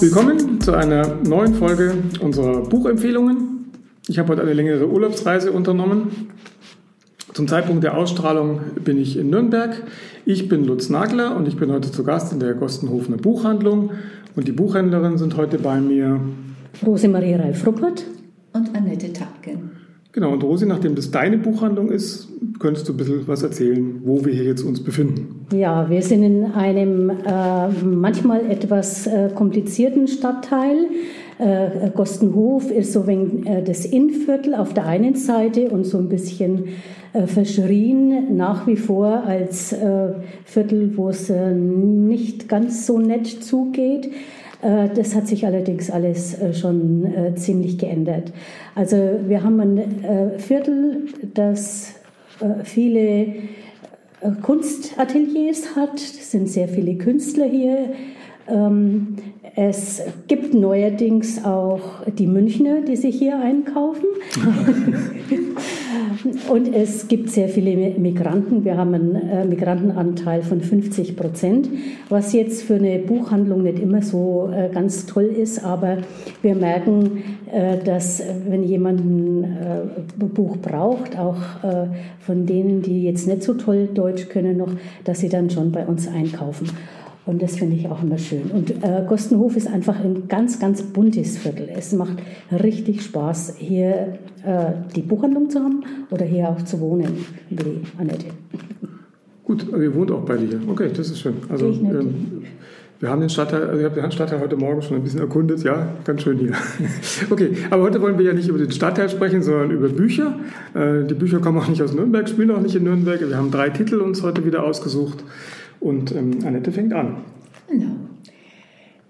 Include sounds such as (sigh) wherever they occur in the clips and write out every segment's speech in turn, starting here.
Willkommen zu einer neuen Folge unserer Buchempfehlungen. Ich habe heute eine längere Urlaubsreise unternommen. Zum Zeitpunkt der Ausstrahlung bin ich in Nürnberg. Ich bin Lutz Nagler und ich bin heute zu Gast in der Gostenhofener Buchhandlung. Und die Buchhändlerin sind heute bei mir Rosemarie Ralf-Ruppert und Annette Tapken. Genau, und Rosi, nachdem das deine Buchhandlung ist, könntest du ein bisschen was erzählen, wo wir hier jetzt uns befinden. Ja, wir sind in einem äh, manchmal etwas äh, komplizierten Stadtteil. Äh, Gostenhof ist so wenig, äh, das Innviertel auf der einen Seite und so ein bisschen äh, verschrien nach wie vor als äh, Viertel, wo es nicht ganz so nett zugeht. Äh, das hat sich allerdings alles äh, schon äh, ziemlich geändert. Also wir haben ein Viertel, das viele Kunstateliers hat. Es sind sehr viele Künstler hier. Ähm, es gibt neuerdings auch die Münchner, die sich hier einkaufen. (laughs) Und es gibt sehr viele Migranten. Wir haben einen äh, Migrantenanteil von 50 Prozent, was jetzt für eine Buchhandlung nicht immer so äh, ganz toll ist. Aber wir merken, äh, dass wenn jemand ein Buch braucht, auch von denen, die jetzt nicht so toll Deutsch können noch, dass sie dann schon bei uns einkaufen. Und das finde ich auch immer schön. Und äh, Gostenhof ist einfach ein ganz, ganz buntes Viertel. Es macht richtig Spaß, hier äh, die Buchhandlung zu haben oder hier auch zu wohnen, wie Annette. Gut, ihr wohnt auch beide hier. Okay, das ist schön. Also, ähm, wir haben den Stadtteil, also ich habe den Stadtteil heute Morgen schon ein bisschen erkundet. Ja, ganz schön hier. (laughs) okay, aber heute wollen wir ja nicht über den Stadtteil sprechen, sondern über Bücher. Äh, die Bücher kommen auch nicht aus Nürnberg, spielen auch nicht in Nürnberg. Wir haben drei Titel uns heute wieder ausgesucht. Und ähm, Annette fängt an. Genau.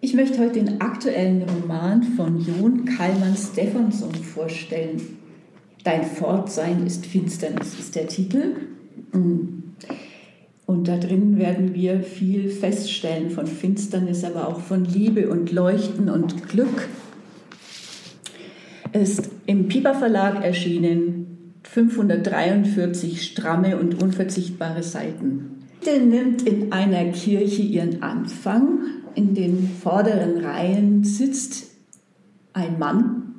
Ich möchte heute den aktuellen Roman von Jon Kalman Stephansson vorstellen. Dein Fortsein ist Finsternis ist der Titel. Und da drin werden wir viel feststellen von Finsternis, aber auch von Liebe und Leuchten und Glück. Ist im Piper Verlag erschienen, 543 stramme und unverzichtbare Seiten. Geschichte nimmt in einer Kirche ihren Anfang. In den vorderen Reihen sitzt ein Mann,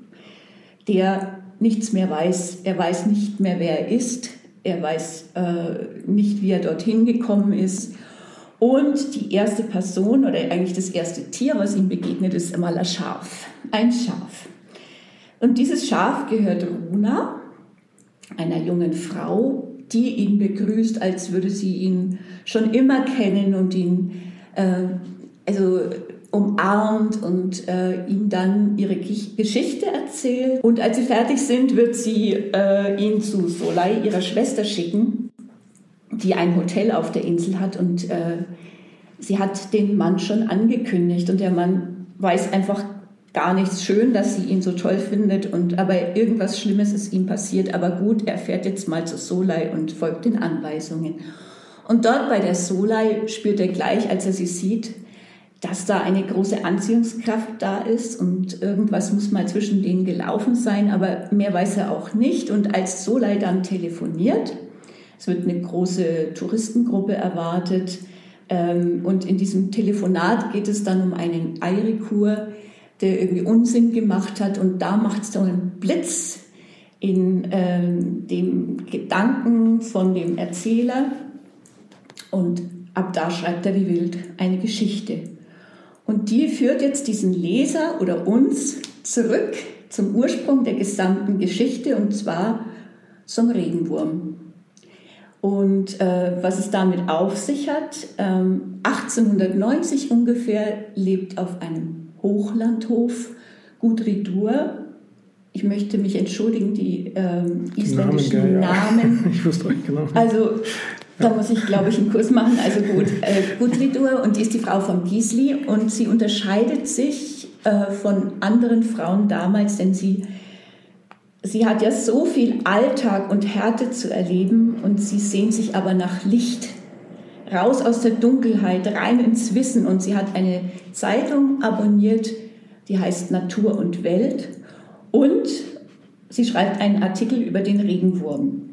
der nichts mehr weiß. Er weiß nicht mehr, wer er ist. Er weiß äh, nicht, wie er dorthin gekommen ist. Und die erste Person oder eigentlich das erste Tier, was ihm begegnet, ist einmal ein Schaf. Ein Schaf. Und dieses Schaf gehört Runa, einer jungen Frau, die ihn begrüßt, als würde sie ihn schon immer kennen und ihn äh, also umarmt und äh, ihm dann ihre Geschichte erzählt. Und als sie fertig sind, wird sie äh, ihn zu Solai, ihrer Schwester, schicken, die ein Hotel auf der Insel hat. Und äh, sie hat den Mann schon angekündigt und der Mann weiß einfach gar nichts schön, dass sie ihn so toll findet und aber irgendwas Schlimmes ist ihm passiert. Aber gut, er fährt jetzt mal zu Solai und folgt den Anweisungen. Und dort bei der Solai spürt er gleich, als er sie sieht, dass da eine große Anziehungskraft da ist und irgendwas muss mal zwischen denen gelaufen sein, aber mehr weiß er auch nicht. Und als Solai dann telefoniert, es wird eine große Touristengruppe erwartet, ähm, und in diesem Telefonat geht es dann um einen Eirikur, der irgendwie Unsinn gemacht hat. Und da macht es so einen Blitz in ähm, dem Gedanken von dem Erzähler. Und ab da schreibt er wie wild eine Geschichte. Und die führt jetzt diesen Leser oder uns zurück zum Ursprung der gesamten Geschichte und zwar zum Regenwurm. Und äh, was es damit auf sich hat, ähm, 1890 ungefähr lebt auf einem Hochlandhof Gudridur. Ich möchte mich entschuldigen, die ähm, isländischen Namen. Namen. (laughs) ich wusste euch genau. Also da muss ich, glaube ich, einen Kurs machen. Also gut, äh, Gudridur und die ist die Frau von Gisli und sie unterscheidet sich äh, von anderen Frauen damals, denn sie, sie hat ja so viel Alltag und Härte zu erleben und sie sehnt sich aber nach Licht raus aus der Dunkelheit, rein ins Wissen. Und sie hat eine Zeitung abonniert, die heißt Natur und Welt. Und sie schreibt einen Artikel über den Regenwurm.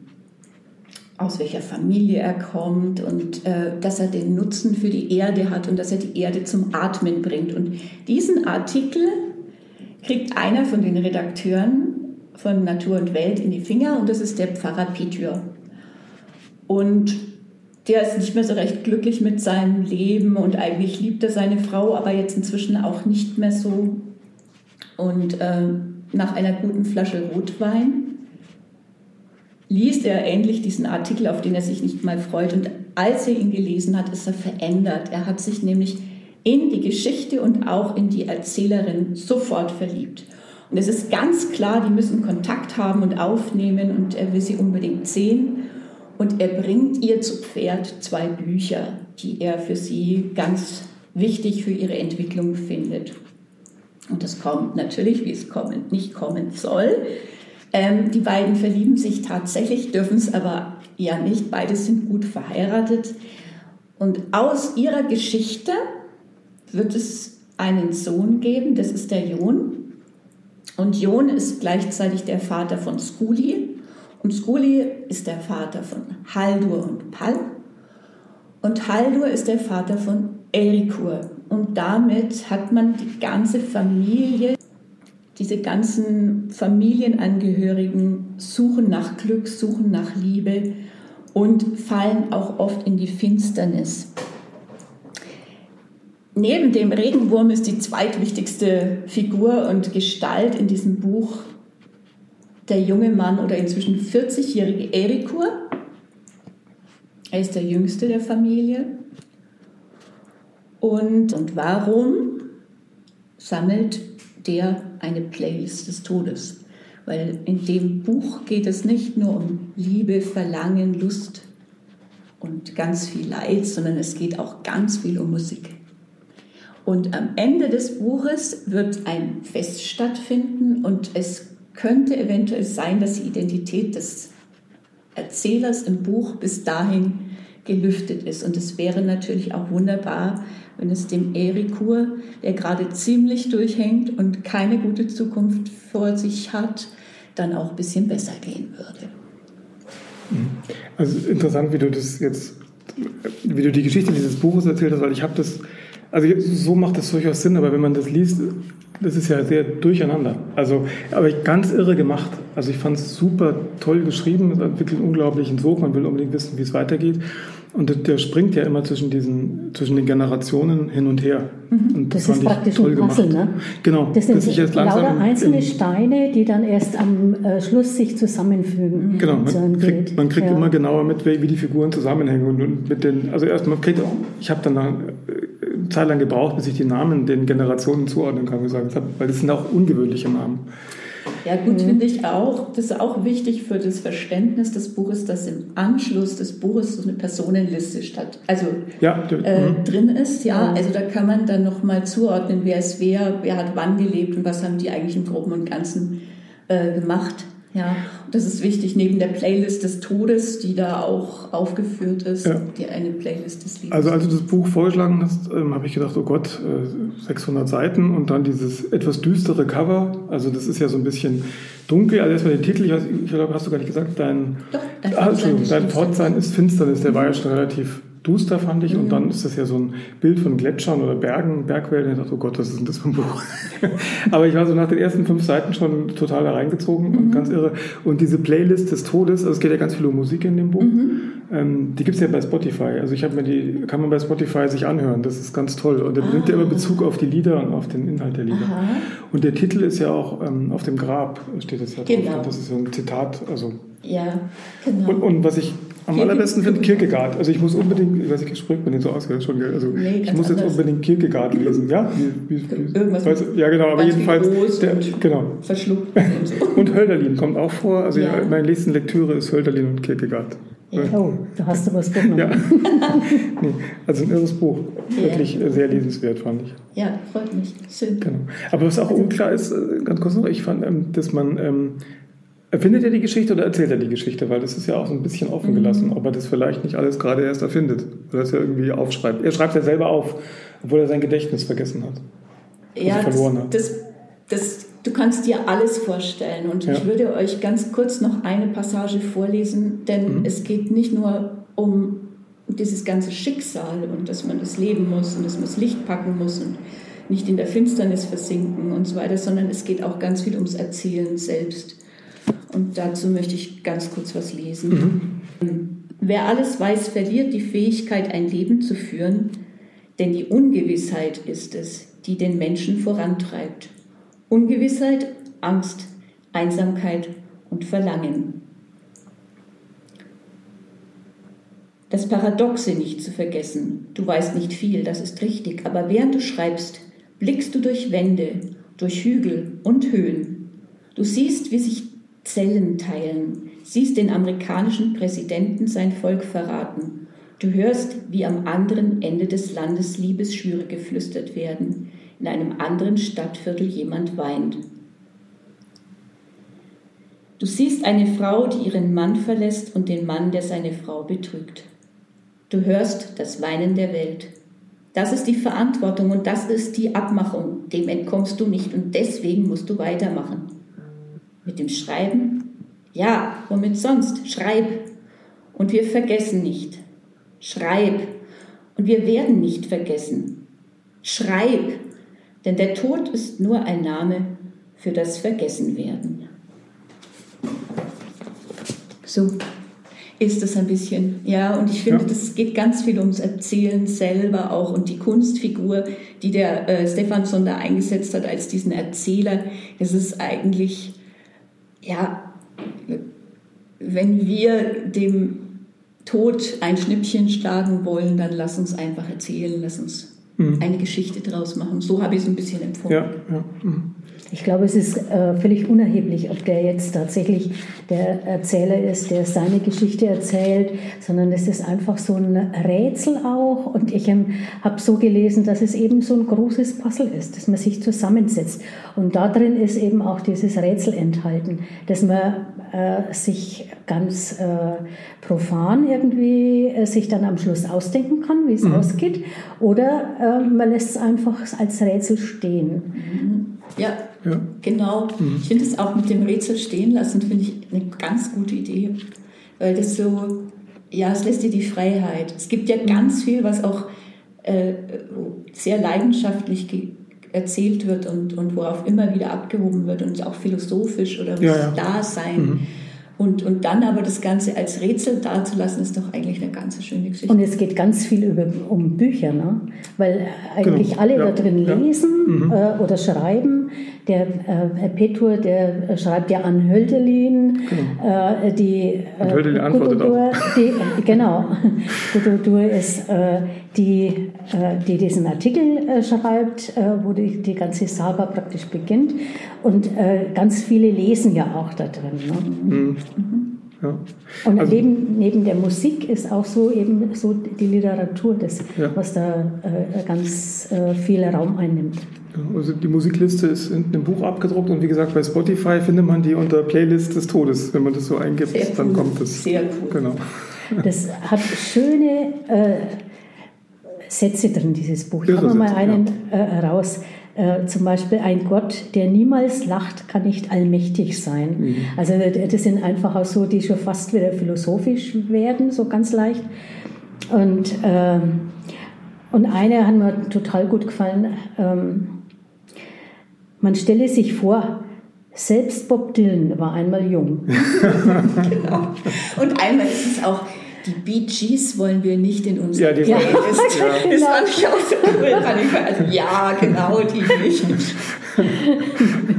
Aus welcher Familie er kommt und äh, dass er den Nutzen für die Erde hat und dass er die Erde zum Atmen bringt. Und diesen Artikel kriegt einer von den Redakteuren von Natur und Welt in die Finger und das ist der Pfarrer Petür. Und der ist nicht mehr so recht glücklich mit seinem Leben und eigentlich liebt er seine Frau, aber jetzt inzwischen auch nicht mehr so. Und äh, nach einer guten Flasche Rotwein liest er endlich diesen Artikel, auf den er sich nicht mal freut. Und als er ihn gelesen hat, ist er verändert. Er hat sich nämlich in die Geschichte und auch in die Erzählerin sofort verliebt. Und es ist ganz klar, die müssen Kontakt haben und aufnehmen und er will sie unbedingt sehen. Und er bringt ihr zu Pferd zwei Bücher, die er für sie ganz wichtig für ihre Entwicklung findet. Und das kommt natürlich, wie es kommen, nicht kommen soll. Ähm, die beiden verlieben sich tatsächlich, dürfen es aber ja nicht. Beide sind gut verheiratet. Und aus ihrer Geschichte wird es einen Sohn geben, das ist der Jon. Und Jon ist gleichzeitig der Vater von Skuli. Und Skuli ist der Vater von Haldur und Pall. Und Haldur ist der Vater von Erikur. Und damit hat man die ganze Familie, diese ganzen Familienangehörigen suchen nach Glück, suchen nach Liebe und fallen auch oft in die Finsternis. Neben dem Regenwurm ist die zweitwichtigste Figur und Gestalt in diesem Buch der junge Mann oder inzwischen 40-jährige Erikur. Er ist der jüngste der Familie. Und, und warum sammelt der eine Playlist des Todes? Weil in dem Buch geht es nicht nur um Liebe, Verlangen, Lust und ganz viel Leid, sondern es geht auch ganz viel um Musik. Und am Ende des Buches wird ein Fest stattfinden und es könnte eventuell sein, dass die Identität des Erzählers im Buch bis dahin gelüftet ist. Und es wäre natürlich auch wunderbar, wenn es dem Erikur, der gerade ziemlich durchhängt und keine gute Zukunft vor sich hat, dann auch ein bisschen besser gehen würde. Also interessant, wie du das jetzt, wie du die Geschichte dieses Buches erzählt hast, weil ich habe das, also so macht das durchaus Sinn, aber wenn man das liest, das ist ja sehr durcheinander. Also, aber ganz irre gemacht. Also ich fand es super toll geschrieben, es entwickelt einen unglaublichen Sog, man will unbedingt wissen, wie es weitergeht. Und der springt ja immer zwischen diesen, zwischen den Generationen hin und her. Mhm. Und das, das ist praktisch toll ein Puzzle, gemacht. ne? Genau. Das sind das lauter einzelne Steine, die dann erst am äh, Schluss sich zusammenfügen. Genau, man kriegt, man kriegt ja. immer genauer mit, wie die Figuren zusammenhängen. Und, mit den, also erst man kriegt, ich habe dann Zeit lang gebraucht, bis ich die Namen den Generationen zuordnen kann, weil das sind auch ungewöhnliche Namen. Ja, gut, mhm. finde ich auch. Das ist auch wichtig für das Verständnis des Buches, dass im Anschluss des Buches so eine Personenliste statt, also ja, äh, mhm. drin ist. Ja, also da kann man dann nochmal zuordnen, wer ist wer, wer hat wann gelebt und was haben die eigentlich im Groben und Ganzen äh, gemacht. Ja, das ist wichtig, neben der Playlist des Todes, die da auch aufgeführt ist, ja. die eine Playlist des Lebens. Also als du das Buch vorgeschlagen hast, ähm, habe ich gedacht, oh Gott, äh, 600 Seiten und dann dieses etwas düstere Cover. Also das ist ja so ein bisschen dunkel. Also erstmal den Titel, ich, weiß, ich glaube, hast du gar nicht gesagt, dein, Doch, dein, ah, dein Fortsein ist Finsternis. Der war ja schon relativ duster, fand ich. Mhm. Und dann ist das ja so ein Bild von Gletschern oder Bergen, Bergwellen. Ich dachte, oh Gott, was ist denn das für ein Buch? (laughs) Aber ich war so nach den ersten fünf Seiten schon total da reingezogen mhm. und ganz irre. Und diese Playlist des Todes, also es geht ja ganz viel um Musik in dem Buch, mhm. ähm, die gibt es ja bei Spotify. Also ich habe mir die, kann man bei Spotify sich anhören. Das ist ganz toll. Und da ah. nimmt ja immer Bezug auf die Lieder und auf den Inhalt der Lieder. Aha. Und der Titel ist ja auch ähm, auf dem Grab, steht das ja genau. drauf. Das ist so ein Zitat. Also ja, genau. Und, und was ich am allerbesten finde Kierkegaard. Also ich muss unbedingt, ich weiß nicht, ich spricht man den so aus, schon, also nee, ich muss jetzt unbedingt Kierkegaard lesen. Ja, wie, wie, Irgendwas weiß, ja genau, aber jedenfalls der, genau. verschluckt (laughs) und, so. und Hölderlin kommt auch vor. Also ja. meine nächste Lektüre ist Hölderlin und Kierkegaard. Ja. Oh, da hast du was genommen. Ja. (laughs) nee, also ein irres Buch. Wirklich ja. sehr lesenswert, fand ich. Ja, freut mich. Schön. Genau. Aber was auch unklar ist, äh, ganz kurz noch, ich fand, ähm, dass man ähm, Erfindet er die Geschichte oder erzählt er die Geschichte? Weil das ist ja auch so ein bisschen offen gelassen, mhm. ob er das vielleicht nicht alles gerade erst erfindet oder es ja irgendwie aufschreibt. Er schreibt ja selber auf, obwohl er sein Gedächtnis vergessen hat. Also ja, verloren hat. Das, das, Du kannst dir alles vorstellen. Und ja. ich würde euch ganz kurz noch eine Passage vorlesen, denn mhm. es geht nicht nur um dieses ganze Schicksal und dass man das leben muss und dass man das Licht packen muss und nicht in der Finsternis versinken und so weiter, sondern es geht auch ganz viel ums Erzählen selbst. Und dazu möchte ich ganz kurz was lesen. Mhm. Wer alles weiß, verliert die Fähigkeit, ein Leben zu führen, denn die Ungewissheit ist es, die den Menschen vorantreibt. Ungewissheit, Angst, Einsamkeit und Verlangen. Das Paradoxe nicht zu vergessen. Du weißt nicht viel, das ist richtig, aber während du schreibst, blickst du durch Wände, durch Hügel und Höhen. Du siehst, wie sich Zellen teilen, siehst den amerikanischen Präsidenten sein Volk verraten. Du hörst, wie am anderen Ende des Landes Liebesschwüre geflüstert werden, in einem anderen Stadtviertel jemand weint. Du siehst eine Frau, die ihren Mann verlässt und den Mann, der seine Frau betrügt. Du hörst das Weinen der Welt. Das ist die Verantwortung und das ist die Abmachung. Dem entkommst du nicht und deswegen musst du weitermachen. Mit dem Schreiben? Ja, womit sonst? Schreib. Und wir vergessen nicht. Schreib. Und wir werden nicht vergessen. Schreib. Denn der Tod ist nur ein Name für das Vergessenwerden. So ist das ein bisschen, ja, und ich finde, ja. das geht ganz viel ums Erzählen selber auch und die Kunstfigur, die der äh, Stefansson da eingesetzt hat als diesen Erzähler, das ist eigentlich, ja, wenn wir dem Tod ein Schnippchen schlagen wollen, dann lass uns einfach erzählen, lass uns mhm. eine Geschichte draus machen. So habe ich es ein bisschen empfunden. Ja, ja. Mhm. Ich glaube, es ist äh, völlig unerheblich, ob der jetzt tatsächlich der Erzähler ist, der seine Geschichte erzählt, sondern es ist einfach so ein Rätsel auch. Und ich ähm, habe so gelesen, dass es eben so ein großes Puzzle ist, dass man sich zusammensetzt. Und da drin ist eben auch dieses Rätsel enthalten, dass man äh, sich ganz äh, profan irgendwie äh, sich dann am Schluss ausdenken kann, wie es mhm. ausgeht, oder äh, man lässt es einfach als Rätsel stehen. Mhm. Ja, ja. genau. Mhm. Ich finde es auch mit dem Rätsel stehen lassen, finde ich eine ganz gute Idee. Weil das so, ja, es lässt dir die Freiheit. Es gibt ja ganz viel, was auch äh, sehr leidenschaftlich erzählt wird und, und worauf immer wieder abgehoben wird und auch philosophisch oder ja, ja. Dasein. Mhm. Und, und dann aber das Ganze als Rätsel dazulassen, ist doch eigentlich eine ganz schöne Geschichte. Und es geht ganz viel über, um Bücher, ne? weil eigentlich genau. alle ja. da drin lesen mhm. äh, oder schreiben. Der äh, Petur, der äh, schreibt ja an Hölderlin. Genau. Äh, die, Und Hölderlin antwortet Gudodur, auch. Die, genau. (laughs) Gudodur ist äh, die, äh, die diesen Artikel äh, schreibt, wo die, die ganze Saga praktisch beginnt. Und ganz viele lesen ja auch da drin. Ne? Mhm. Ja. Und also, neben, neben der Musik ist auch so eben so die Literatur, das, ja. was da äh, ganz äh, viel Raum einnimmt. Also die Musikliste ist in einem Buch abgedruckt und wie gesagt bei Spotify findet man die unter Playlist des Todes. Wenn man das so eingibt, Sehr dann kommt das. Sehr cool. Genau. Das hat schöne äh, Sätze drin, dieses Buch. Ich habe mal einen ja. Äh, raus. Äh, zum Beispiel ein Gott, der niemals lacht, kann nicht allmächtig sein. Mhm. Also das sind einfach auch so, die schon fast wieder philosophisch werden, so ganz leicht. Und, ähm, und eine hat mir total gut gefallen. Ähm, man stelle sich vor, selbst Bob Dylan war einmal jung. (laughs) genau. Und einmal ist es auch, die Bee Gees wollen wir nicht in unserem ja, die ja. Playlist. Ja. Das genau. fand ich auch so cool. Also, ja, genau, die nicht. (laughs)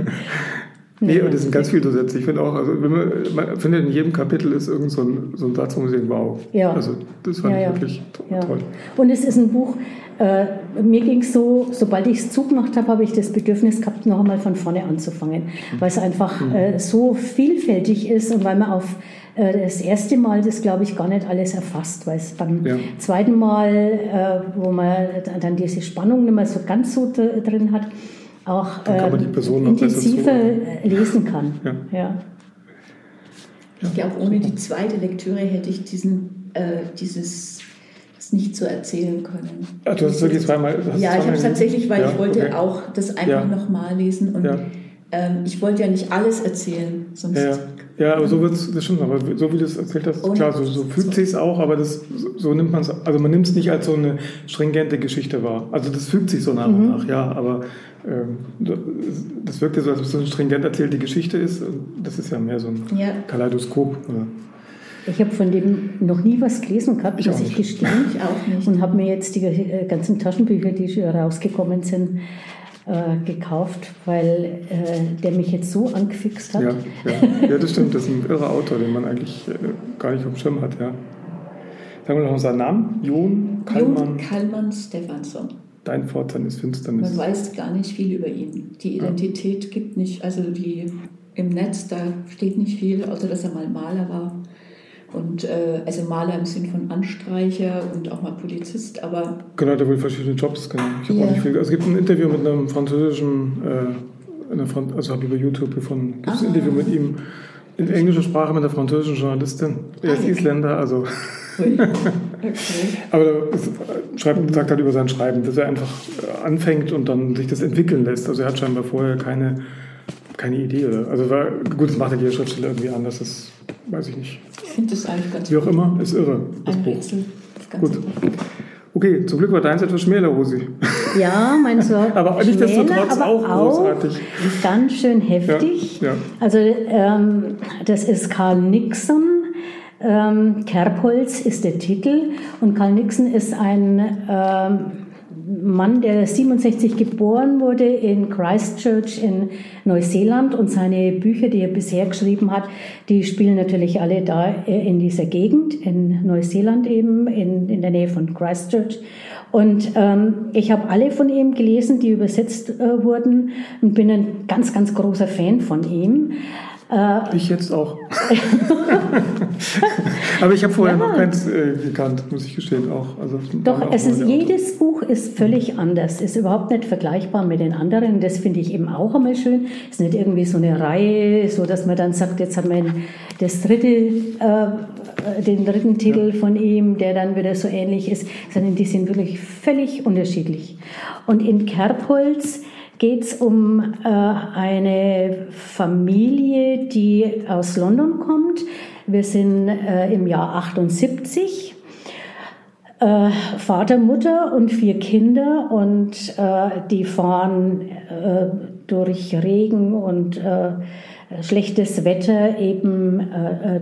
Nee, und das sind ganz viele Sätze. Ich finde auch, also wenn man, man findet in jedem Kapitel ist irgend so ein, so ein Satz, wo man sieht, wow. Ja. Also das fand ja, ich wirklich ja. toll. Und es ist ein Buch, äh, mir ging es so, sobald ich es zugemacht habe, habe ich das Bedürfnis gehabt, noch einmal von vorne anzufangen, mhm. weil es einfach mhm. äh, so vielfältig ist und weil man auf äh, das erste Mal das, glaube ich, gar nicht alles erfasst, weil es beim ja. zweiten Mal, äh, wo man dann diese Spannung nicht mehr so ganz so drin hat, auch äh, intensiver lesen kann. Ja. ja. Ich glaube, ohne die zweite Lektüre hätte ich diesen, äh, dieses das nicht so erzählen können. Ach, du hast es wirklich zweimal. Ja, ich habe es tatsächlich, weil ja, ich wollte okay. auch das einfach ja. nochmal lesen und ähm, ich wollte ja nicht alles erzählen, sonst. Ja, ja aber so wird es, das stimmt, aber so wie du es erzählt hast, klar, so, so fühlt sich auch, aber das, so nimmt man es, also man nimmt es nicht als so eine stringente Geschichte wahr. Also das fügt sich so nach und mhm. nach, ja, aber ähm, das wirkt ja so, als ob es so eine stringent erzählte Geschichte ist. Das ist ja mehr so ein ja. Kaleidoskop. Oder? Ich habe von dem noch nie was gelesen gehabt, ich muss ich gestehen. Ich auch nicht. Und habe mir jetzt die äh, ganzen Taschenbücher, die schon rausgekommen sind, äh, gekauft, weil äh, der mich jetzt so angefixt hat. Ja, ja. ja, das stimmt. Das ist ein irrer Autor, den man eigentlich äh, gar nicht auf dem Schirm hat. Ja. Sagen wir noch seinen Namen. Jon Kallmann. Jon Kallmann Stefansson. Dein Pforzheim ist Finsternis. Man weiß gar nicht viel über ihn. Die Identität ja. gibt nicht, also die im Netz, da steht nicht viel, außer dass er mal Maler war. Und äh, also Maler im Sinn von Anstreicher und auch mal Polizist, aber. Genau, der wohl verschiedene Jobs, genau. Ich ja. auch nicht viel. Also es gibt ein Interview mit einem französischen, äh, Front, also habe ich über YouTube gefunden, gibt es ein Interview mit ihm in englischer Sprache mit einer französischen Journalistin. Er ist ah, Isländer, also. Okay. (laughs) Aber er schreibt, sagt halt über sein Schreiben, dass er einfach anfängt und dann sich das entwickeln lässt. Also er hat scheinbar vorher keine, keine Idee. Oder? Also war, gut, das macht ja jeder Schriftsteller irgendwie anders, das weiß ich nicht. Ich finde das eigentlich ganz Wie auch immer, ist irre, das Ein Buch. Wechsel. Das Gut. Okay, zum Glück war deins etwas schmäler, Rosi. Ja, meins war (laughs) Aber nichtsdestotrotz auch großartig. Ganz schön heftig. Ja, ja. Also ähm, das ist Karl Nixon. Ähm, Kerbholz ist der Titel und Karl Nixon ist ein ähm, Mann, der 67 geboren wurde in Christchurch in Neuseeland und seine Bücher, die er bisher geschrieben hat, die spielen natürlich alle da äh, in dieser Gegend, in Neuseeland eben, in, in der Nähe von Christchurch. Und ähm, ich habe alle von ihm gelesen, die übersetzt äh, wurden und bin ein ganz, ganz großer Fan von ihm. Äh, ich jetzt auch. (laughs) Aber ich habe vorher ja. noch keins äh, gekannt, muss ich gestehen auch. Also, Doch, es ist, jedes Buch ist völlig anders, ist überhaupt nicht vergleichbar mit den anderen. Das finde ich eben auch einmal schön. Es ist nicht irgendwie so eine Reihe, so dass man dann sagt, jetzt haben wir das dritte, äh, den dritten Titel ja. von ihm, der dann wieder so ähnlich ist, sondern die sind wirklich völlig unterschiedlich. Und in Kerbholz geht es um äh, eine Familie, die aus London kommt. Wir sind äh, im Jahr 78. Äh, Vater, Mutter und vier Kinder und äh, die fahren äh, durch Regen und äh, schlechtes Wetter eben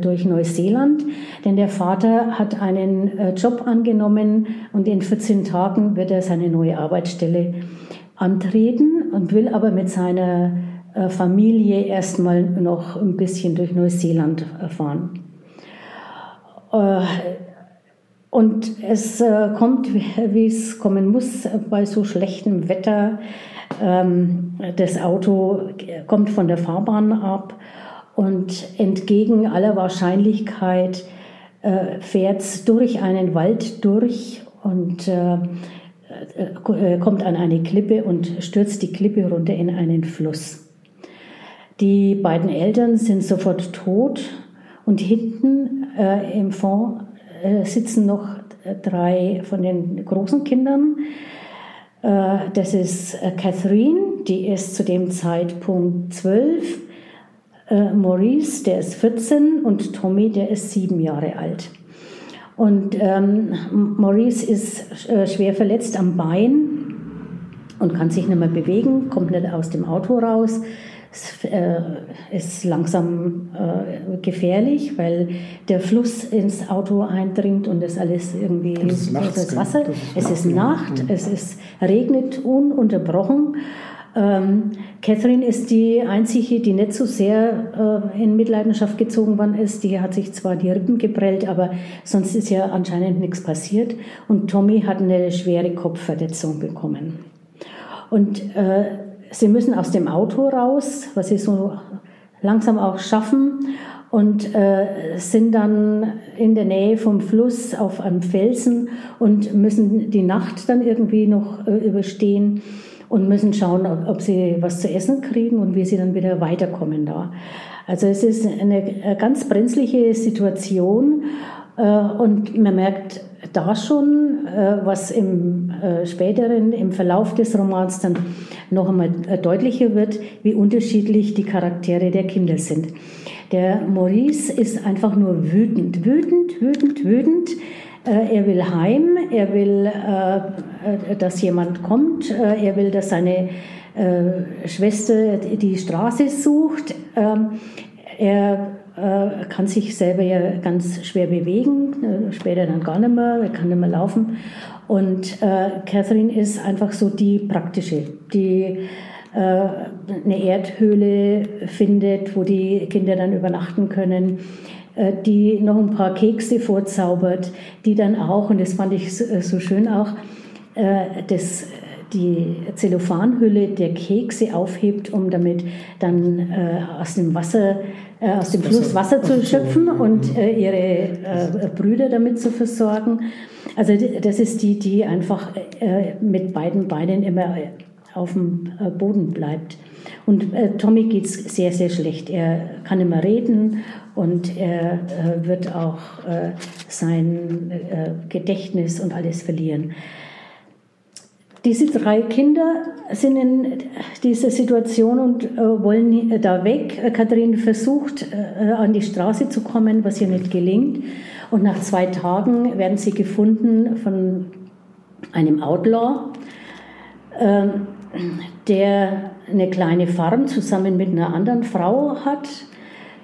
durch Neuseeland, denn der Vater hat einen Job angenommen und in 14 Tagen wird er seine neue Arbeitsstelle antreten und will aber mit seiner äh, Familie erstmal noch ein bisschen durch Neuseeland fahren. Äh, und es äh, kommt, wie es kommen muss, bei so schlechtem Wetter. Ähm, das Auto kommt von der Fahrbahn ab und entgegen aller Wahrscheinlichkeit fährt es durch einen Wald durch und äh, äh, kommt an eine Klippe und stürzt die Klippe runter in einen Fluss. Die beiden Eltern sind sofort tot und hinten äh, im Fond äh, sitzen noch drei von den großen Kindern. Äh, das ist äh, Catherine, die ist zu dem Zeitpunkt zwölf, Maurice, der ist 14 und Tommy, der ist sieben Jahre alt. Und ähm, Maurice ist äh, schwer verletzt am Bein und kann sich nicht mehr bewegen, kommt nicht aus dem Auto raus. Es äh, ist langsam äh, gefährlich, weil der Fluss ins Auto eindringt und das alles irgendwie und das, nachts, das Wasser. Das ist es ist Nacht, mhm. es ist, regnet ununterbrochen ähm, Catherine ist die einzige, die nicht so sehr äh, in Mitleidenschaft gezogen worden ist. Die hat sich zwar die Rippen geprellt, aber sonst ist ja anscheinend nichts passiert. Und Tommy hat eine schwere Kopfverletzung bekommen. Und äh, sie müssen aus dem Auto raus, was sie so langsam auch schaffen und äh, sind dann in der Nähe vom Fluss auf einem Felsen und müssen die Nacht dann irgendwie noch äh, überstehen und müssen schauen, ob, sie was zu essen kriegen und wie sie dann wieder weiterkommen da. Also es ist eine ganz brenzliche Situation Äh, und man merkt da schon, äh, was im äh, späteren, im Verlauf des Romans dann noch einmal deutlicher wird, wie unterschiedlich die Charaktere der Kinder sind. Der Maurice ist einfach nur wütend, wütend, wütend, wütend. Er will heim, er will, dass jemand kommt, er will, dass seine Schwester die Straße sucht. Ähm, er äh, kann sich selber ja ganz schwer bewegen, äh, später dann gar nicht mehr, er kann nicht mehr laufen. Und äh, Catherine ist einfach so die praktische, die äh, eine Erdhöhle findet, wo die Kinder dann übernachten können, äh, die noch ein paar Kekse vorzaubert, die dann auch, und das fand ich so, äh, schön auch, das die Zellophanhülle der Kekse aufhebt, um damit dann äh, aus dem Wasser, äh, aus dem Fluss Wasser zu schöpfen und äh, ihre äh, Brüder damit zu versorgen. Also das ist die, die einfach äh, mit beiden Beinen immer auf dem äh, Boden bleibt. Und Tommy geht es sehr, sehr schlecht. Er kann immer reden und er wird auch sein Gedächtnis und alles verlieren. Diese drei Kinder sind in dieser Situation und äh, wollen da weg. Katharine versucht, äh, an die Straße zu kommen, was ihr nicht gelingt. Und nach zwei Tagen werden sie gefunden von einem Outlaw, äh, der eine kleine Farm zusammen mit einer anderen Frau hat.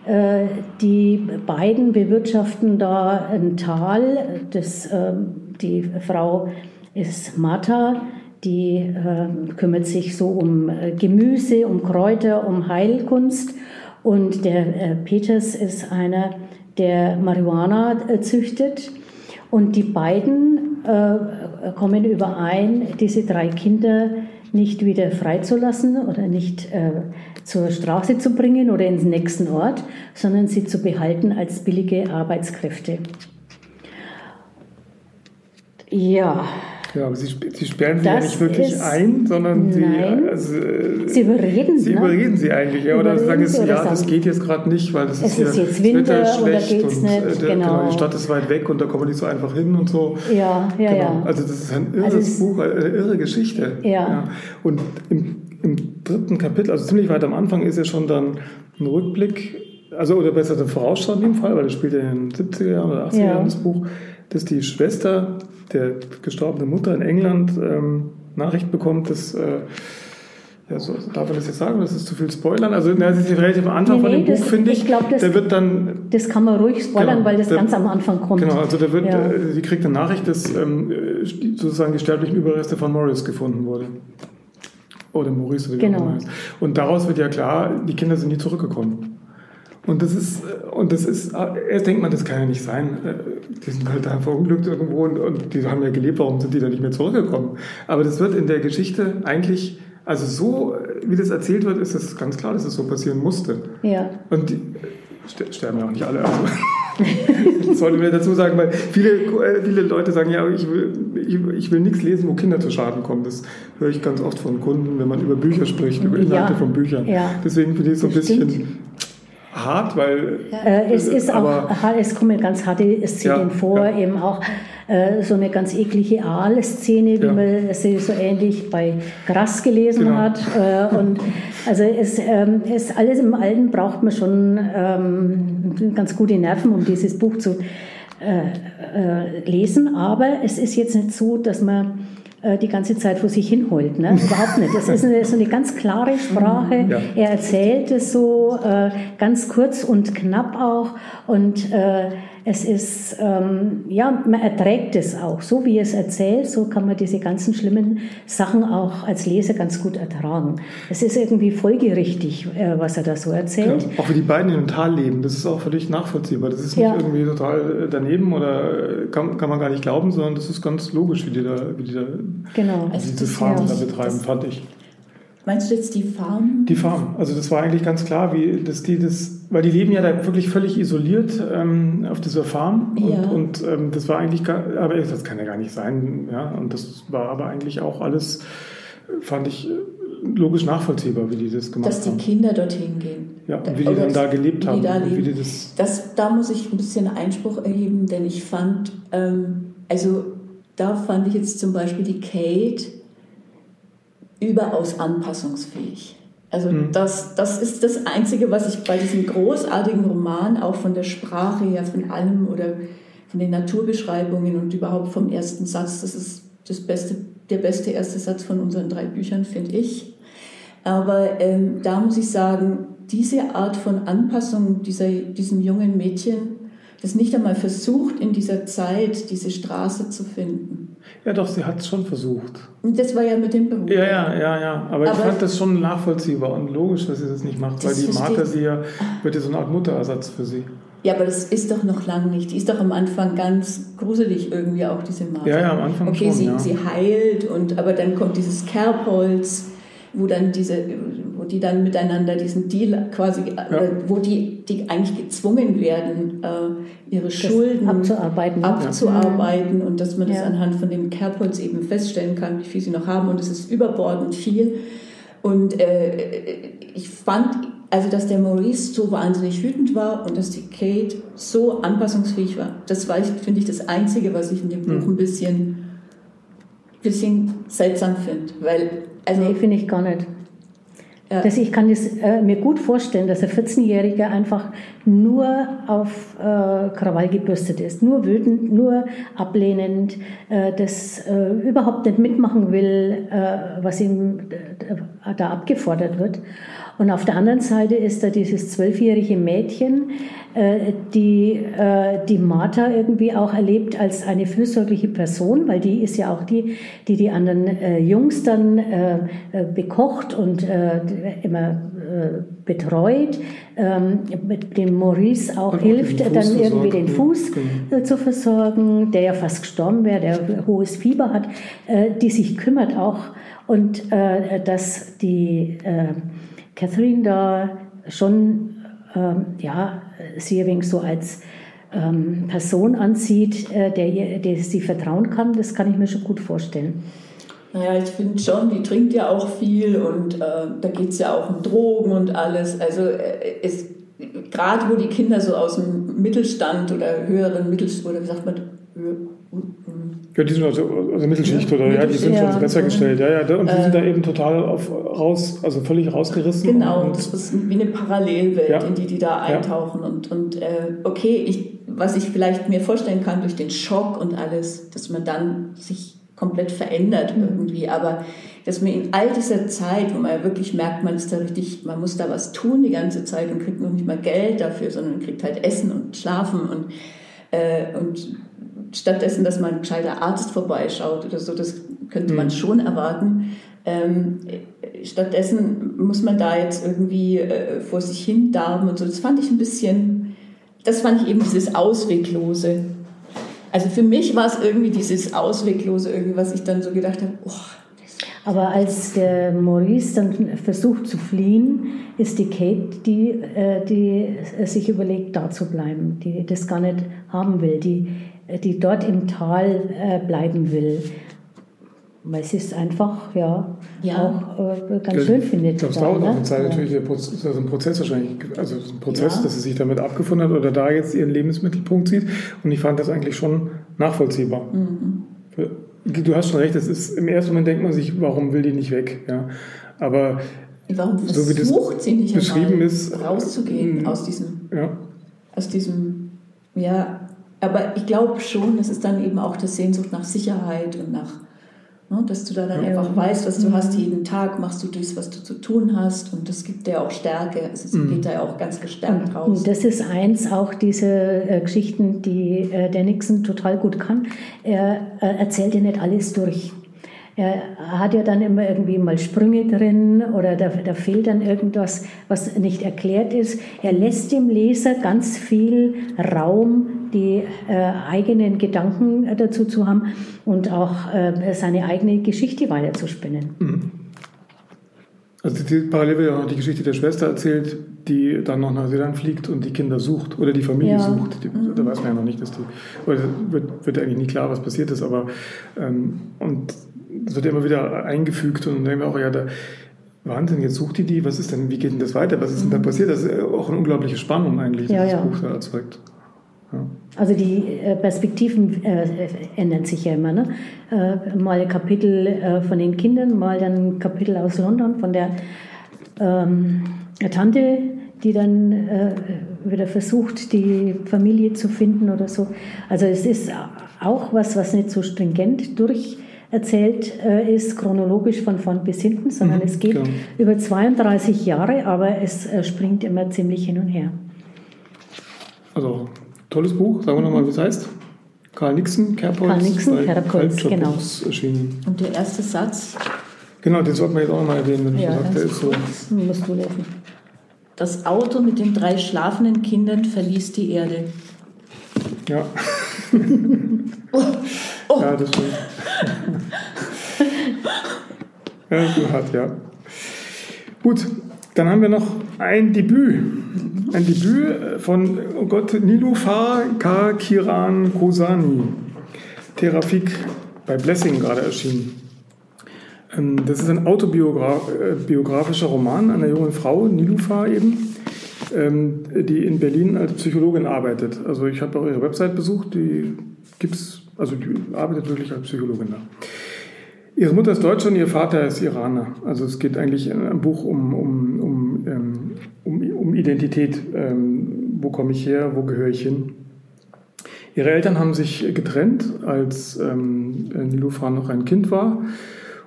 Äh, die beiden bewirtschaften da ein Tal. Das, äh, die Frau ist Martha die äh, kümmert sich so um Gemüse, um Kräuter, um Heilkunst. Und der Peters ist einer, der Marihuana züchtet. Und die beiden kommen überein, diese drei Kinder nicht wieder freizulassen oder nicht zur Straße zu bringen oder ins nächsten Ort, sondern sie zu behalten als billige Arbeitskräfte. Ja, ja, aber Sie, Sie sperren sie das ja nicht wirklich ein, sondern Sie, also, Sie überreden Sie. Ne? überreden Sie eigentlich, ja, oder sagen Sie, ja, das geht jetzt gerade nicht, weil das ist, ist hier jetzt Winter Wetter schlecht und nicht, äh, der, genau. genau. die Stadt ist weit weg und da kommen wir nicht so einfach hin und so. Ja, ja, genau. ja. Also das ist ein irres also Buch, eine irre Geschichte. Ja. ja. Und im, im dritten Kapitel, also ziemlich weit am Anfang, ist ja schon dann ein Rückblick, also oder besser eine Vorausschau in dem Fall, weil das spielt ja in den 70er Jahren oder 80er ja. Jahren das Buch, dass die Schwester der gestorbene Mutter in England ähm, Nachricht bekommt, dass äh, ja, so, darf man das jetzt sagen? Das ist zu viel Spoilern. Also, na, das ist relativ am Anfang nee, von dem das, Buch, finde ich. ich glaub, das, der wird dann. Das kann man ruhig spoilern, genau, weil das der, ganz am Anfang kommt. Genau, also der wird, ja. äh, sie kriegt eine Nachricht, dass ähm, sozusagen die sterblichen Überreste von Morris gefunden wurde. Oder Maurice, oder wie genau. immer. Und daraus wird ja klar, die Kinder sind nie zurückgekommen. Und das ist, und das ist, erst denkt man, das kann ja nicht sein. Die sind halt da verunglückt irgendwo und, und die haben ja gelebt, warum sind die da nicht mehr zurückgekommen? Aber das wird in der Geschichte eigentlich, also so, wie das erzählt wird, ist es ganz klar, dass es so passieren musste. Ja. Und die sterben ja auch nicht alle. Also. Das sollte man dazu sagen, weil viele, äh, viele Leute sagen, ja, ich will, ich, ich will nichts lesen, wo Kinder zu Schaden kommen. Das höre ich ganz oft von Kunden, wenn man über Bücher spricht, über Inhalte ja. von Büchern. Ja. Deswegen finde ich es so ein bisschen hart, weil. Äh, es ist auch, es kommen ganz harte Szenen ja, vor, eben auch äh, so eine ganz eklige Aal-Szene, wie ja. man sie so ähnlich bei Grass gelesen genau. hat. Äh, und also es ähm, ist alles im Alten braucht man schon ähm, ganz gute Nerven, um dieses Buch zu äh, äh, lesen. Aber es ist jetzt nicht so, dass man äh, die ganze Zeit vor sich hin heult. Ne? Überhaupt nicht. Das ist eine, so eine ganz klare Sprache. Ja. Er erzählt es so äh, ganz kurz und knapp auch. Und äh, es ist, ähm, ja, man erträgt es auch. So wie er es erzählt, so kann man diese ganzen schlimmen Sachen auch als Leser ganz gut ertragen. Es ist irgendwie folgerichtig, äh, was er da so erzählt. Ja, auch wie die beiden im Tal leben, das ist auch völlig nachvollziehbar. Das ist nicht ja. irgendwie total äh, daneben oder äh, kann, kann man gar nicht glauben, sondern das ist ganz logisch, wie die da, wie die da genau. also diese Farben da betreiben, fand ich. Meinst du jetzt die Farm? Die Farm. Also das war eigentlich ganz klar, wie dass die das, weil die leben ja da wirklich völlig isoliert ähm, auf dieser Farm und, ja. und ähm, das war eigentlich, gar, aber das kann ja gar nicht sein, ja. Und das war aber eigentlich auch alles, fand ich logisch nachvollziehbar, wie die das gemacht haben. Dass die Kinder dorthin gehen. Ja, und wie die dann da gelebt haben. Da wie die das, das da muss ich ein bisschen Einspruch erheben, denn ich fand, ähm, also da fand ich jetzt zum Beispiel die Kate überaus anpassungsfähig. Also mhm. das, das ist das Einzige, was ich bei diesem großartigen Roman, auch von der Sprache her, von allem oder von den Naturbeschreibungen und überhaupt vom ersten Satz, das ist das beste, der beste erste Satz von unseren drei Büchern, finde ich. Aber ähm, da muss ich sagen, diese Art von Anpassung dieser, diesem jungen Mädchen, das nicht einmal versucht, in dieser Zeit diese Straße zu finden. Ja, doch, sie hat es schon versucht. Und das war ja mit dem Beruf. Ja, ja, ja, ja. Aber, Aber ich fand das schon nachvollziehbar und logisch, dass sie das nicht macht, weil die Martha sie ja, wird ja so eine Art Mutterersatz für sie. Ja, aber das ist doch noch lange nicht. Die ist doch am Anfang ganz gruselig irgendwie auch, diese Martha. Ja, ja, am Anfang okay, schon, sie, ja. sie heilt, und, aber dann kommt dieses Kerbholz, wo dann diese, die dann miteinander diesen Deal quasi, ja. wo die, die eigentlich gezwungen werden, äh, ihre das Schulden abzuarbeiten, abzuarbeiten ja. und dass man das ja. anhand von dem Kerbholz eben feststellen kann, wie viel sie noch haben und es ist überbordend viel. Und äh, ich fand also, dass der Maurice so wahnsinnig wütend war und dass die Kate so anpassungsfähig war, das war, finde ich, das Einzige, was ich in dem Buch hm. ein bisschen, bisschen seltsam finde. Weil, also, nee, finde ich gar nicht. Ja. Das, ich kann das, äh, mir gut vorstellen, dass ein 14-Jähriger einfach nur auf äh, Krawall gebürstet ist, nur wütend, nur ablehnend, äh, das äh, überhaupt nicht mitmachen will, äh, was ihm äh, da abgefordert wird. Und auf der anderen Seite ist da dieses zwölfjährige Mädchen, äh, die äh, die Martha irgendwie auch erlebt als eine fürsorgliche Person, weil die ist ja auch die, die die anderen äh, Jungs dann bekocht und immer betreut, ähm, mit dem Maurice auch und hilft, dann irgendwie den Fuß genau. zu versorgen, der ja fast gestorben wäre, der hohes Fieber hat, die sich kümmert auch und dass die Catherine da schon ähm, ja, sie ein so als ähm, Person ansieht, äh, der, der sie vertrauen kann, das kann ich mir schon gut vorstellen. Naja, ich finde schon, die trinkt ja auch viel und äh, da geht es ja auch um Drogen und alles. Also äh, gerade wo die Kinder so aus dem Mittelstand oder höheren Mittelstand, oder wie sagt man, ja, die sind also, also Mittelschicht oder ja, die sind ja. schon besser gestellt. Ja, ja, und die äh, sind da eben total auf, raus, also völlig rausgerissen. Genau, und das ist wie eine Parallelwelt, ja. in die die da eintauchen. Ja. Und, und äh, okay, ich, was ich vielleicht mir vorstellen kann durch den Schock und alles, dass man dann sich komplett verändert mhm. irgendwie, aber dass man in all dieser Zeit, wo man wirklich merkt, man ist da richtig, man muss da was tun die ganze Zeit und kriegt noch nicht mal Geld dafür, sondern kriegt halt Essen und Schlafen und, äh, und stattdessen, dass man ein gescheiter Arzt vorbeischaut oder so, das könnte man mhm. schon erwarten. Ähm, stattdessen muss man da jetzt irgendwie äh, vor sich hin darben und so. Das fand ich ein bisschen, das fand ich eben dieses Ausweglose. Also für mich war es irgendwie dieses Ausweglose, irgendwie, was ich dann so gedacht habe, oh, aber als der Maurice dann versucht zu fliehen, ist die Kate, die, äh, die sich überlegt, da zu bleiben, die das gar nicht haben will, die die dort im Tal äh, bleiben will. Weil sie es einfach ja, ja. auch äh, ganz ja, schön findet. Das dauert auch eine Zeit natürlich, der Prozess, also ein Prozess wahrscheinlich, also ein Prozess, ja. dass sie sich damit abgefunden hat oder da jetzt ihren Lebensmittelpunkt sieht. Und ich fand das eigentlich schon nachvollziehbar. Mhm. Du hast schon recht, das ist, im ersten Moment denkt man sich, warum will die nicht weg? Ja. Aber warum so wie das sie nicht beschrieben ist, rauszugehen aus diesem, ja. aus diesem ja, aber ich glaube schon, es ist dann eben auch die Sehnsucht nach Sicherheit und nach, ne, dass du da dann ja. einfach weißt, was du mhm. hast. Jeden Tag machst du das, was du zu tun hast und das gibt dir auch Stärke. Also es mhm. geht da ja auch ganz gestärkt raus. Das ist eins auch diese äh, Geschichten, die äh, der Nixon total gut kann. Er äh, erzählt dir nicht alles durch. Er hat ja dann immer irgendwie mal Sprünge drin oder da, da, fehlt dann irgendwas, was nicht erklärt ist. Er lässt dem Leser ganz viel Raum, die äh, eigenen Gedanken äh, dazu zu haben und auch äh, seine eigene Geschichte weiterzuspinnen. Mhm. Also die parallel wird ja noch die Geschichte der Schwester erzählt, die dann nach Neuseeland fliegt und die Kinder sucht oder die Familie ja. sucht. Die, mhm. Da weiß man ja noch nicht, dass die, oder wird, wird eigentlich nie klar, was passiert ist, aber ähm, und das wird ja immer wieder eingefügt und dann denken wir auch, ja, da, Wahnsinn, jetzt sucht die die, was ist denn, wie geht denn das weiter, was ist denn da mhm. passiert? Das ist auch eine unglaubliche Spannung eigentlich, die ja, das ja. Buch da erzeugt. Also die äh, Perspektiven äh, ändern sich ja immer. Ne? Äh, mal ein Kapitel äh, von den Kindern, mal dann ein Kapitel aus London von der ähm, Tante, die dann äh, wieder versucht, die Familie zu finden oder so. Also es ist auch was, was nicht so stringent durcherzählt äh, ist, chronologisch von vorn bis hinten, sondern mhm, es geht genau. über 32 Jahre, aber es springt immer ziemlich hin und her. Also tolles Buch, sagen wir nochmal, wie es heißt. Karl Nixon, Kerbholz. Karl Nixon, Kerbholz, genau. Erschienen. Und der erste Satz? Genau, den sollten wir jetzt auch mal erwähnen, wenn ich ja, gesagt, der ist so. Musst du lesen. Das Auto mit den drei schlafenden Kindern verließ die Erde. Ja. (laughs) oh, oh. Ja, das stimmt. ja, das ist hart, ja. Gut, dann haben wir noch ein Debüt. Ein Debüt von, oh Gott, Nilufar K. Kiran Kosani. Terafik bei Blessing gerade erschienen. Ähm, das ist ein autobiografischer Roman einer jungen Frau, Nilufar eben, ähm, die in Berlin als Psychologin arbeitet. Also ich habe auch ihre Website besucht, die gibt's, also die arbeitet wirklich als Psychologin da. Ihre Mutter ist Deutsche und ihr Vater ist Iraner. Also es geht eigentlich in einem Buch um, um, um, um, um Identität. wo komme ich her, wo gehöre ich hin? Ihre Eltern haben sich getrennt, als ähm, Nilufar noch ein Kind war.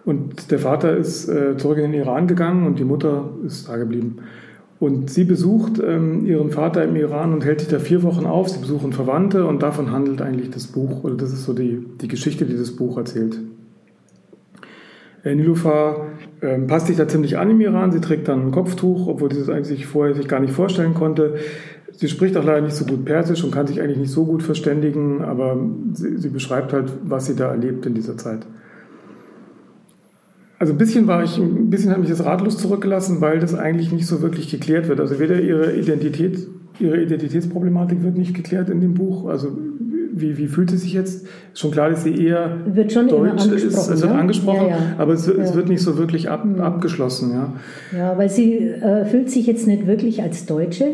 Und der Vater ist äh, zurück in den Iran gegangen und die Mutter ist da geblieben. Und sie besucht ähm, ihren Vater im Iran und hält sich da vier Wochen auf. Sie besuchen Verwandte und davon handelt eigentlich das Buch, oder das ist so die, die Geschichte, die das Buch erzählt. Nilufar äh, passt sich da ziemlich an im Iran. Sie trägt dann ein Kopftuch, obwohl sie das eigentlich vorher sich gar nicht vorstellen konnte. Sie spricht auch leider nicht so gut Persisch und kann sich eigentlich nicht so gut verständigen, aber sie, sie beschreibt halt, was sie da erlebt in dieser Zeit. Also ein bisschen war ich, ein bisschen hat mich das ratlos zurückgelassen, weil das eigentlich nicht so wirklich geklärt wird. Also weder ihre Identität, ihre Identitätsproblematik wird nicht geklärt in dem Buch. Also wie, wie fühlt sie sich jetzt? Schon klar, dass sie eher wird schon deutsch ist. Es wird ne? angesprochen, ja, ja. aber es, ja. es, wird nicht so wirklich ab, mhm. abgeschlossen. Ja, ja weil sie äh, fühlt sich jetzt nicht wirklich als Deutsche.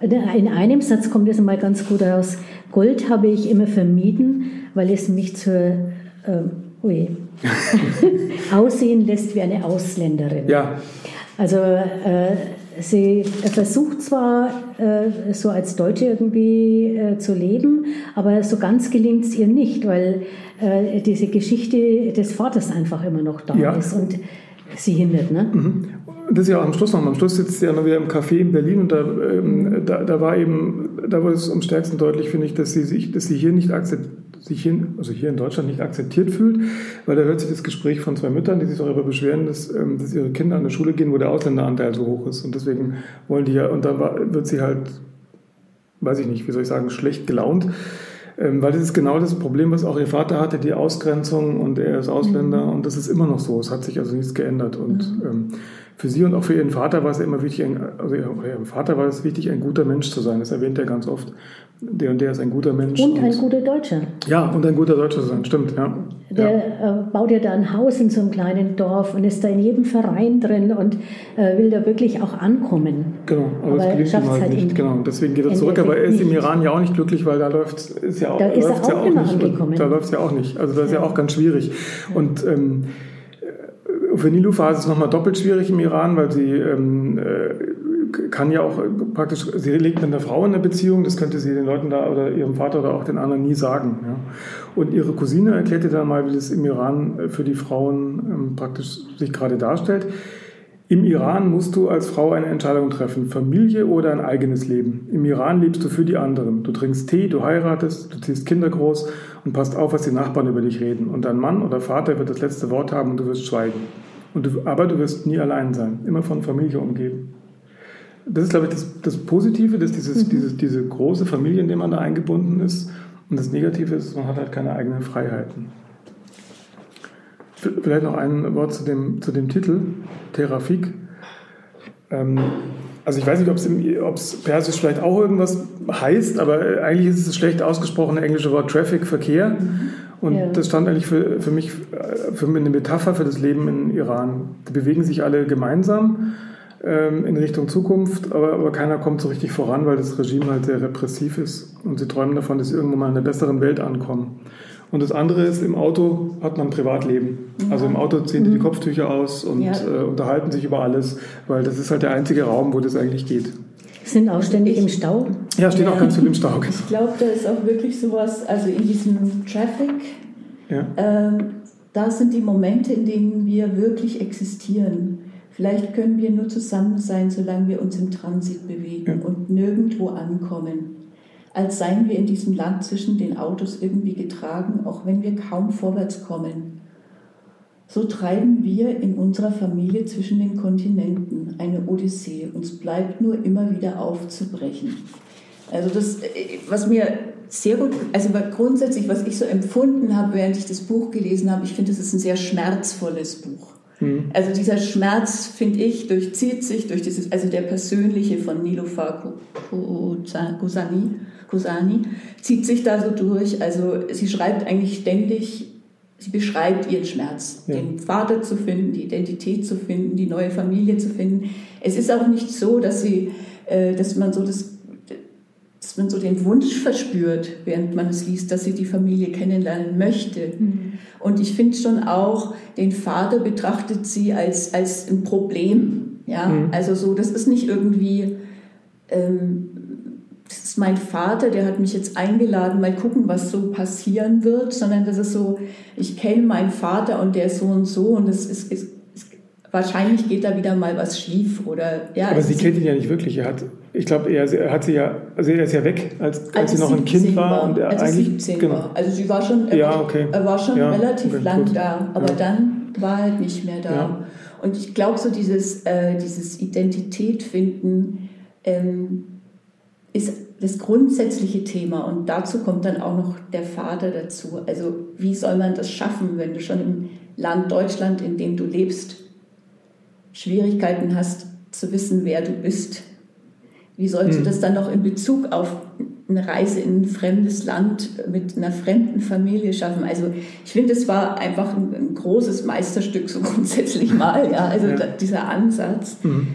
In einem Satz kommt es mal ganz gut raus. Gold habe ich immer vermieden, weil es mich zur äh, ui, (laughs) (laughs) aussehen lässt wie eine Ausländerin. Ja. Also äh, sie versucht zwar äh, so als Deutsche irgendwie äh, zu leben, aber so ganz gelingt es ihr nicht, weil äh, diese Geschichte des Vaters einfach immer noch da ja. ist und sie hindert. Ne? Mhm. Das ist ja auch am Schluss noch. Am Schluss sitzt sie ja noch wieder im Café in Berlin und da, ähm, da, da war eben, da wurde es am stärksten deutlich, finde ich, dass sie sich, dass sie hier nicht akzeptiert sich hier, also hier in Deutschland nicht akzeptiert fühlt, weil da hört sich das Gespräch von zwei Müttern, die sich darüber beschweren, dass, ähm, dass ihre Kinder an der Schule gehen, wo der Ausländeranteil so hoch ist. Und deswegen wollen die ja, und da wird sie halt, weiß ich nicht, wie soll ich sagen, schlecht gelaunt. Ähm, weil das ist genau das Problem, was auch ihr Vater hatte, die Ausgrenzung und er ist Ausländer mhm. und das ist immer noch so. Es hat sich also nichts geändert. Und mhm. ähm, für sie und auch für ihren Vater war es immer wichtig, ein, also ihrem Vater war es wichtig, ein guter Mensch zu sein. Das erwähnt er ganz oft der und der ist ein guter Mensch. Und, und ein guter Deutscher. Ja, und ein guter Deutscher sein, stimmt, ja. Der ja. Äh, baut ja da ein Haus in so einem kleinen Dorf und ist da in jedem Verein drin und äh, will da wirklich auch ankommen. Genau, aber, aber es gelingt ihm halt, halt nicht. Genau, deswegen geht er zurück, aber er ist im Iran ja auch nicht glücklich, weil da läuft es ja auch, da ist er auch, ja auch nicht. Angekommen. Da läuft es ja auch nicht. Also das ist ja, ja auch ganz schwierig. Und ähm, für Nilufa ist es nochmal doppelt schwierig im Iran, weil sie ähm, äh, kann ja auch praktisch, sie lebt mit einer Frau in einer Beziehung, das könnte sie den Leuten da oder ihrem Vater oder auch den anderen nie sagen. Ja. Und ihre Cousine erklärte dann mal, wie das im Iran für die Frauen ähm, praktisch sich gerade darstellt. Im Iran musst du als Frau eine Entscheidung treffen, Familie oder ein eigenes Leben. Im Iran lebst du für die anderen. Du trinkst Tee, du heiratest, du ziehst Kinder groß und passt auf, was die Nachbarn über dich reden. Und dein Mann oder Vater wird das letzte Wort haben und du wirst schweigen. Du, aber du wirst nie allein sein, immer von Familie umgeben das ist, glaube ich, das, das Positive, dass dieses, mhm. dieses, diese große Familie, in der man da eingebunden ist. Und das Negative ist, man hat halt keine eigenen Freiheiten. Vielleicht noch ein Wort zu dem, zu dem Titel, Terafik. Ähm, also ich weiß nicht, ob es persisch vielleicht auch irgendwas heißt, aber eigentlich ist es das schlecht ausgesprochene englische Wort Traffic, Verkehr. Mhm. Und ja. das stand eigentlich für, für mich für eine Metapher für das Leben in Iran. Die bewegen sich alle gemeinsam ähm, in Richtung Zukunft, aber, aber keiner kommt so richtig voran, weil das Regime halt sehr repressiv ist und sie träumen davon, dass sie irgendwann mal in einer besseren Welt ankommen. Und das andere ist, im Auto hat man Privatleben. Ja. Also im Auto ziehen die die mhm. Kopftücher aus und ja. äh, unterhalten sich über alles, weil das ist halt der einzige Raum, wo das eigentlich geht. Sind auch ständig im Stau? Ja, stehen ja. auch ganz viel im Stau. Ich glaube, da ist auch wirklich sowas, also in diesem Traffic, ja. ähm, da sind die Momente, in denen wir wirklich existieren. Vielleicht können wir nur zusammen sein, solange wir uns im Transit bewegen ja. und nirgendwo ankommen als seien wir in diesem Land zwischen den Autos irgendwie getragen, auch wenn wir kaum vorwärts kommen. So treiben wir in unserer Familie zwischen den Kontinenten eine Odyssee. Uns bleibt nur immer wieder aufzubrechen. Also das, was mir sehr gut, also grundsätzlich, was ich so empfunden habe, während ich das Buch gelesen habe, ich finde, es ist ein sehr schmerzvolles Buch. Mhm. Also dieser Schmerz, finde ich, durchzieht sich durch dieses, also der persönliche von Nilofar Kusani, Kusani, zieht sich da so durch. Also sie schreibt eigentlich ständig, sie beschreibt ihren Schmerz, ja. den Vater zu finden, die Identität zu finden, die neue Familie zu finden. Es ist auch nicht so, dass sie, äh, dass man so das dass man so den Wunsch verspürt, während man es liest, dass sie die Familie kennenlernen möchte. Mhm. Und ich finde schon auch, den Vater betrachtet sie als, als ein Problem. Ja? Mhm. Also so, das ist nicht irgendwie, ähm, ist mein Vater, der hat mich jetzt eingeladen, mal gucken, was so passieren wird, sondern das ist so, ich kenne meinen Vater und der ist so und so und es ist, ist wahrscheinlich geht da wieder mal was schief oder ja. Aber sie kennt ihn ja nicht wirklich. Er hat, ich glaube, er, er, hat sie ja, also er ist ja weg, als, als, sie noch ein Kind war, war und er als eigentlich 17 genau. war. Also sie war schon, er, ja, okay. er war schon ja, relativ okay, lang gut. da, aber ja. dann war er halt nicht mehr da. Ja. Und ich glaube, so dieses, äh, dieses Identität finden ähm, ist das grundsätzliche Thema und dazu kommt dann auch noch der Vater dazu. Also wie soll man das schaffen, wenn du schon im Land Deutschland, in dem du lebst, Schwierigkeiten hast zu wissen, wer du bist. Wie sollst mhm. du das dann noch in Bezug auf eine Reise in ein fremdes Land mit einer fremden Familie schaffen? Also ich finde, es war einfach ein, ein, großes Meisterstück so (laughs) grundsätzlich mal, ja, also ja. Da, dieser Ansatz. Mhm.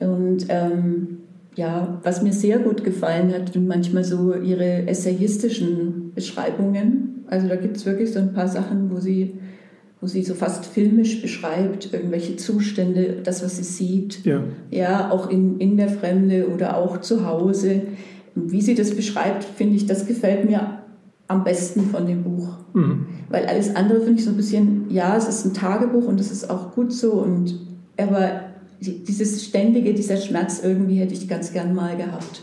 Und ähm, ja, was mir sehr gut gefallen hat, sind manchmal so ihre essayistischen Beschreibungen. Also da gibt es wirklich so ein paar Sachen, wo sie wo sie so fast filmisch beschreibt, irgendwelche Zustände, das, was sie sieht. Ja, ja auch in, in der Fremde oder auch zu Hause. Wie sie das beschreibt, finde ich, das gefällt mir am besten von dem Buch. Mhm. Weil alles andere finde ich so ein bisschen, ja, es ist ein Tagebuch und es ist auch gut so, und, aber dieses ständige, dieser Schmerz irgendwie hätte ich ganz gern mal gehabt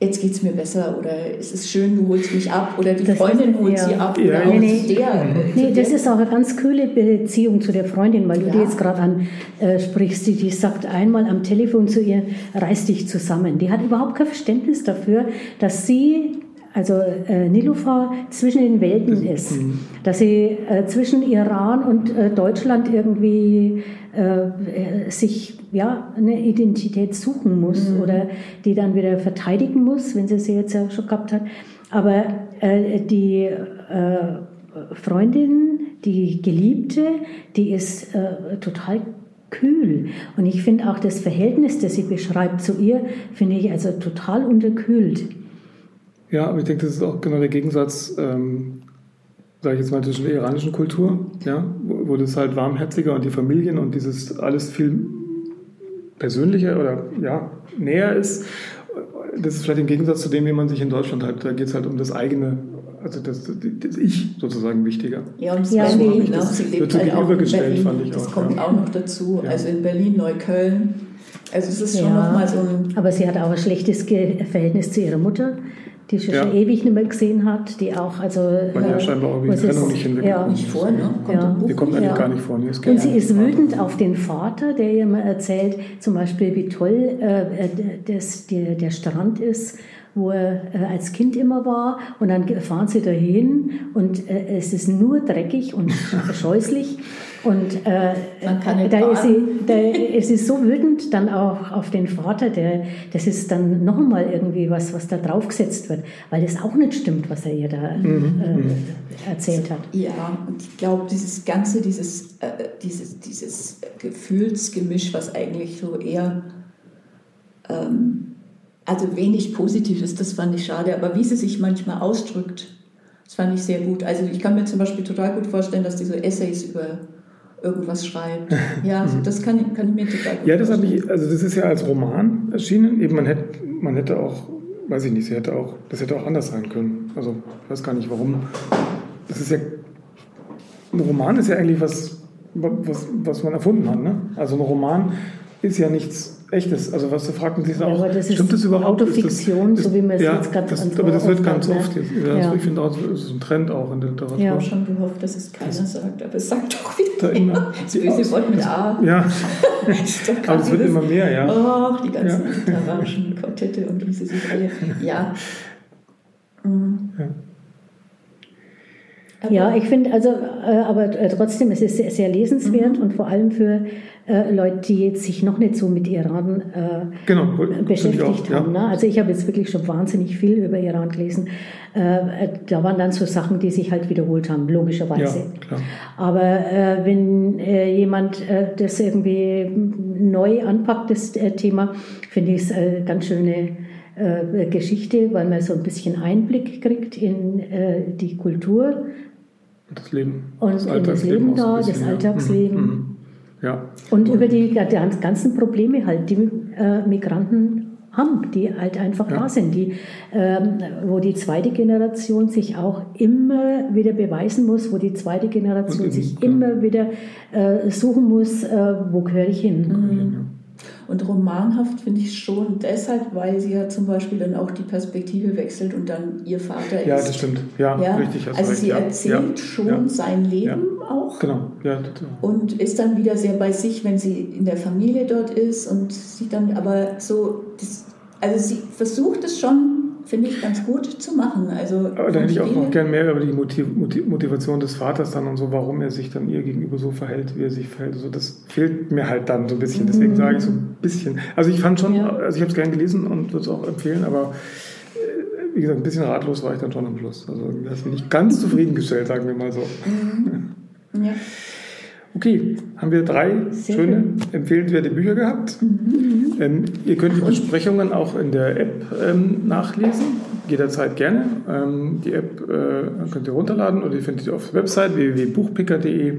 jetzt geht es mir besser oder es ist schön, du holst mich ab oder die das Freundin holt ja. sie ab oder ja. nee, nee. der. Nee, das ist auch eine ganz kühle Beziehung zu der Freundin, weil du ja. die jetzt gerade ansprichst. Die, die sagt einmal am Telefon zu ihr, reiß dich zusammen. Die hat überhaupt kein Verständnis dafür, dass sie also äh, Nilufer zwischen den Welten ist, dass sie äh, zwischen Iran und äh, Deutschland irgendwie äh, sich ja eine Identität suchen muss mhm. oder die dann wieder verteidigen muss, wenn sie sie jetzt ja schon gehabt hat. Aber äh, die äh, Freundin, die Geliebte, die ist total kühl. Und ich finde auch das Verhältnis, das sie beschreibt zu ihr, finde ich also total unterkühlt. Ja, aber ich denke, das ist auch genau der Gegensatz, ähm, sage ich jetzt mal, zwischen der iranischen Kultur, ja, wo, wo, das halt warmherziger und die Familien und dieses alles viel persönlicher oder ja, näher ist. Das ist vielleicht im Gegensatz zu dem, wie man sich in Deutschland halt, da geht es halt um das eigene, also das, das Ich sozusagen wichtiger. Ja, und ja, Berlin, ne? das, sie lebt halt auch in Berlin, fand ich das auch, kommt ja. auch noch dazu. Ja. Also in Berlin, Neukölln, also es ist schon ja, nochmal so ein... Aber sie hat auch ein schlechtes Verhältnis zu ihrer Mutter die sie ja. schon ewig nicht mehr gesehen hat, die auch, also... Weil ja äh, scheinbar auch die Trennung nicht hinbekommen. Ja. Nicht vor, ne? Kommt ja. Die kommt eigentlich ja. gar nicht vor. Nee, und sie ist wütend auf den Vater, der ihr mal erzählt, zum Beispiel, wie toll äh, das, der, der Strand ist wo er äh, als Kind immer war. Und dann fahren sie dahin und äh, es ist nur dreckig und (laughs) scheußlich. Und äh, da ist, sie, da ist sie so wütend dann auch auf den Vater, der, das ist dann noch einmal irgendwie was, was da draufgesetzt wird, weil das auch nicht stimmt, was er ihr da mhm. äh, mhm. erzählt hat. Ja, und ich glaube, dieses ganze, dieses, äh, dieses, dieses Gefühlsgemisch, was eigentlich so eher ähm, also wenig positiv ist, das fand ich schade, aber wie sie sich manchmal ausdrückt, das fand ich sehr gut. Also ich kann mir zum Beispiel total gut vorstellen, dass die so Essays über irgendwas schreibt. (laughs) Ja, also das kann, kann ich mir total gut Ja, das habe ich, also das ist ja als Roman erschienen. Eben man hätte, man hätte auch, weiß ich nicht, sie hätte auch, das hätte auch anders sein können. Also ich weiß gar nicht warum. Das ist ja, ein Roman ist ja eigentlich was, was, was man erfunden hat. Ne? Also ein Roman ist ja nichts Echtes. Also was du fragten sich auch, das stimmt das überhaupt? Autofiktion, das, so wie man es ja, jetzt gerade das, Aber das wird ganz oft jetzt. Ja, ja. ich finde auch, das ist ein Trend auch in der Literatur. Ich habe schon gehofft, dass es keiner sagt, aber es sagt doch wieder immer. Das böse Wort mit A. Ja, (laughs) aber es wird immer mehr, ja. Ach, die ganzen ja. literarischen Quartette und wie sie sich alle... Ja. (laughs) Mhm. ja. Ja, ich finde, also, äh, aber äh, trotzdem, es ist sehr, sehr lesenswert mhm. und vor allem für äh, Leute, die jetzt sich noch nicht so mit Iran äh, genau, beschäftigt auch, haben. Ja. Ne? Also ich habe jetzt wirklich schon wahnsinnig viel über Iran gelesen. Äh, da waren dann so Sachen, die sich halt wiederholt haben, logischerweise. Ja, aber äh, wenn jemand das irgendwie neu anpackt, das Thema, finde ich es eine ganz schöne Geschichte, weil man so ein bisschen Einblick kriegt in die Kultur das Leben. Und das, das Leben da, das Alltagsleben. Ja. Mhm. mhm. ja. Und über die, ganzen Probleme halt, die äh, Migranten haben, die halt einfach ja. da sind, die, ähm, wo die zweite Generation sich auch immer wieder beweisen muss, wo die zweite Generation sich immer wieder äh, suchen muss, äh, wo gehöre ich hin. Mhm. Und romanhaft finde ich schon deshalb, weil sie ja zum Beispiel dann auch die Perspektive wechselt und dann ihr Vater ja, ist. Ja, das stimmt. Ja, ja? richtig. Also recht. sie erzählt ja. schon sein Leben auch. Genau. Ja, und ist dann wieder sehr bei sich, wenn sie in der Familie dort ist und sie dann aber so, das, also sie versucht es schon finde ich ganz gut zu machen. Also Aber da hätte ich auch noch gern mehr über die Motiv Motivation des Vaters dann und so, warum er sich dann ihr gegenüber so verhält, wie er sich verhält. Also das fehlt mir halt dann so ein bisschen. Deswegen mhm. sage ich so ein bisschen. Also ich fand schon, ja. also ich habe es gern gelesen und würde es auch empfehlen, aber äh, wie gesagt, ein bisschen ratlos war ich dann schon am Schluss. Also das bin ich ganz zufriedengestellt, sagen wir mal so. Mhm. Ja. Okay, haben wir drei Sehr schöne, schön. empfehlenswerte Bücher gehabt. Mhm. Ähm, ihr könnt die Besprechungen auch in der App ähm, nachlesen, jederzeit gerne. Ähm, die App äh, könnt ihr runterladen oder ihr findet sie auf der Website www.buchpicker.de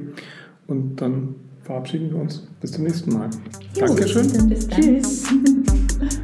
und dann verabschieden wir uns. Bis zum nächsten Mal. Jo, Dankeschön. Bis dann. Tschüss. (laughs)